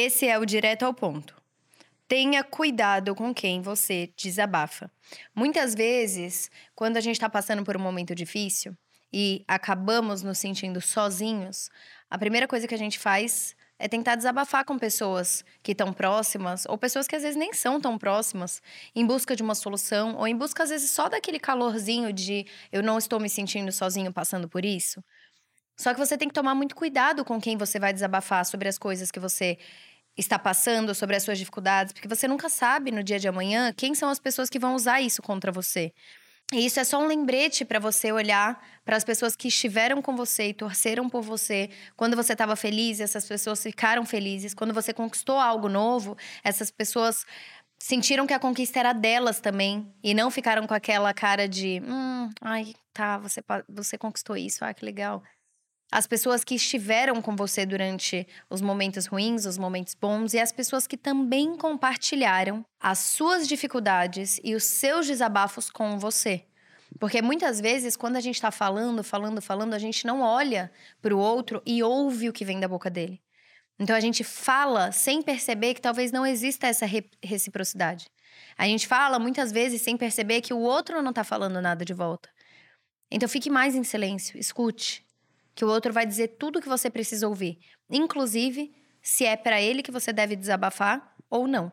Esse é o direto ao ponto. Tenha cuidado com quem você desabafa. Muitas vezes, quando a gente está passando por um momento difícil e acabamos nos sentindo sozinhos, a primeira coisa que a gente faz é tentar desabafar com pessoas que estão próximas, ou pessoas que às vezes nem são tão próximas, em busca de uma solução, ou em busca, às vezes, só daquele calorzinho de eu não estou me sentindo sozinho passando por isso. Só que você tem que tomar muito cuidado com quem você vai desabafar sobre as coisas que você está passando, sobre as suas dificuldades, porque você nunca sabe no dia de amanhã quem são as pessoas que vão usar isso contra você. E isso é só um lembrete para você olhar para as pessoas que estiveram com você e torceram por você. Quando você estava feliz, essas pessoas ficaram felizes. Quando você conquistou algo novo, essas pessoas sentiram que a conquista era delas também e não ficaram com aquela cara de, hum, ai, tá, você você conquistou isso, ah, que legal as pessoas que estiveram com você durante os momentos ruins, os momentos bons e as pessoas que também compartilharam as suas dificuldades e os seus desabafos com você. Porque muitas vezes, quando a gente está falando, falando, falando, a gente não olha para o outro e ouve o que vem da boca dele. Então a gente fala sem perceber que talvez não exista essa reciprocidade. A gente fala muitas vezes sem perceber que o outro não está falando nada de volta. Então fique mais em silêncio, escute, que o outro vai dizer tudo o que você precisa ouvir, inclusive se é para ele que você deve desabafar ou não.